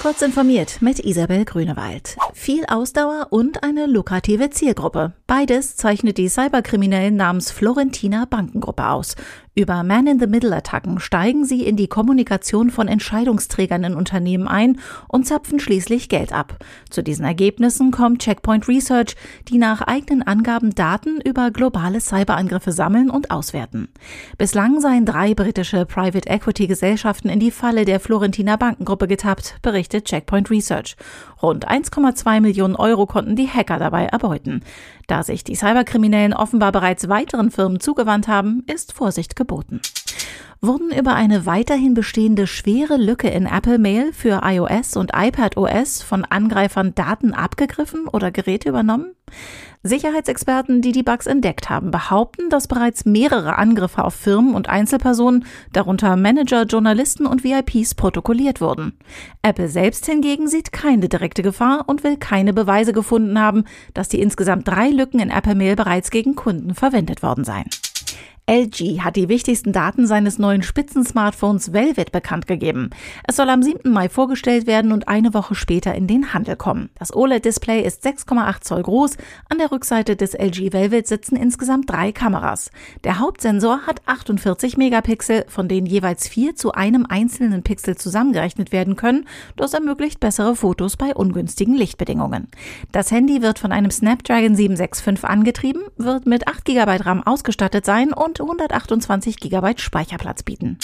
Kurz informiert mit Isabel Grünewald. Viel Ausdauer und eine lukrative Zielgruppe. Beides zeichnet die Cyberkriminellen namens Florentina Bankengruppe aus. Über Man-in-the-Middle-Attacken steigen sie in die Kommunikation von Entscheidungsträgern in Unternehmen ein und zapfen schließlich Geld ab. Zu diesen Ergebnissen kommt Checkpoint Research, die nach eigenen Angaben Daten über globale Cyberangriffe sammeln und auswerten. Bislang seien drei britische Private Equity Gesellschaften in die Falle der Florentina Bankengruppe getappt, berichtet Checkpoint Research. Rund 1,2 Millionen Euro konnten die Hacker dabei erbeuten. Da sich die Cyberkriminellen offenbar bereits weiteren Firmen zugewandt haben, ist Vorsicht geboten. Wurden über eine weiterhin bestehende schwere Lücke in Apple Mail für iOS und iPadOS von Angreifern Daten abgegriffen oder Geräte übernommen? Sicherheitsexperten, die die Bugs entdeckt haben, behaupten, dass bereits mehrere Angriffe auf Firmen und Einzelpersonen, darunter Manager, Journalisten und VIPs, protokolliert wurden. Apple selbst hingegen sieht keine direkte Gefahr und will keine Beweise gefunden haben, dass die insgesamt drei Lücken in Apple Mail bereits gegen Kunden verwendet worden seien. LG hat die wichtigsten Daten seines neuen Spitzen-Smartphones Velvet bekannt gegeben. Es soll am 7. Mai vorgestellt werden und eine Woche später in den Handel kommen. Das OLED-Display ist 6,8 Zoll groß. An der Rückseite des LG Velvet sitzen insgesamt drei Kameras. Der Hauptsensor hat 48 Megapixel, von denen jeweils vier zu einem einzelnen Pixel zusammengerechnet werden können. Das ermöglicht bessere Fotos bei ungünstigen Lichtbedingungen. Das Handy wird von einem Snapdragon 765 angetrieben, wird mit 8 GB RAM ausgestattet sein und 128 GB Speicherplatz bieten.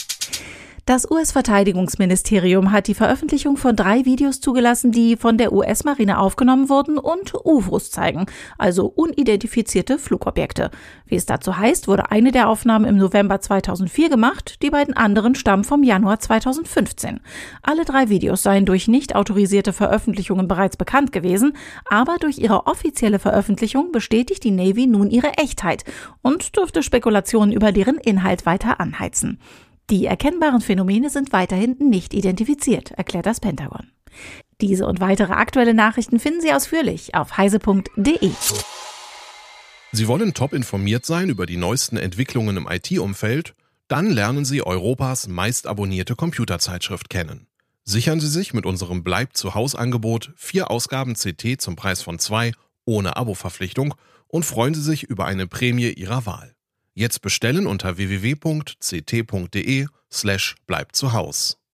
Das US-Verteidigungsministerium hat die Veröffentlichung von drei Videos zugelassen, die von der US-Marine aufgenommen wurden und UFOs zeigen, also unidentifizierte Flugobjekte. Wie es dazu heißt, wurde eine der Aufnahmen im November 2004 gemacht, die beiden anderen stammen vom Januar 2015. Alle drei Videos seien durch nicht autorisierte Veröffentlichungen bereits bekannt gewesen, aber durch ihre offizielle Veröffentlichung bestätigt die Navy nun ihre Echtheit und dürfte Spekulationen über deren Inhalt weiter anheizen. Die erkennbaren Phänomene sind weiterhin nicht identifiziert, erklärt das Pentagon. Diese und weitere aktuelle Nachrichten finden Sie ausführlich auf heise.de. Sie wollen top informiert sein über die neuesten Entwicklungen im IT-Umfeld? Dann lernen Sie Europas meist abonnierte Computerzeitschrift kennen. Sichern Sie sich mit unserem Bleib zu Haus Angebot vier Ausgaben CT zum Preis von zwei ohne Abo-Verpflichtung und freuen Sie sich über eine Prämie Ihrer Wahl. Jetzt bestellen unter www.ct.de slash bleibt zu Haus.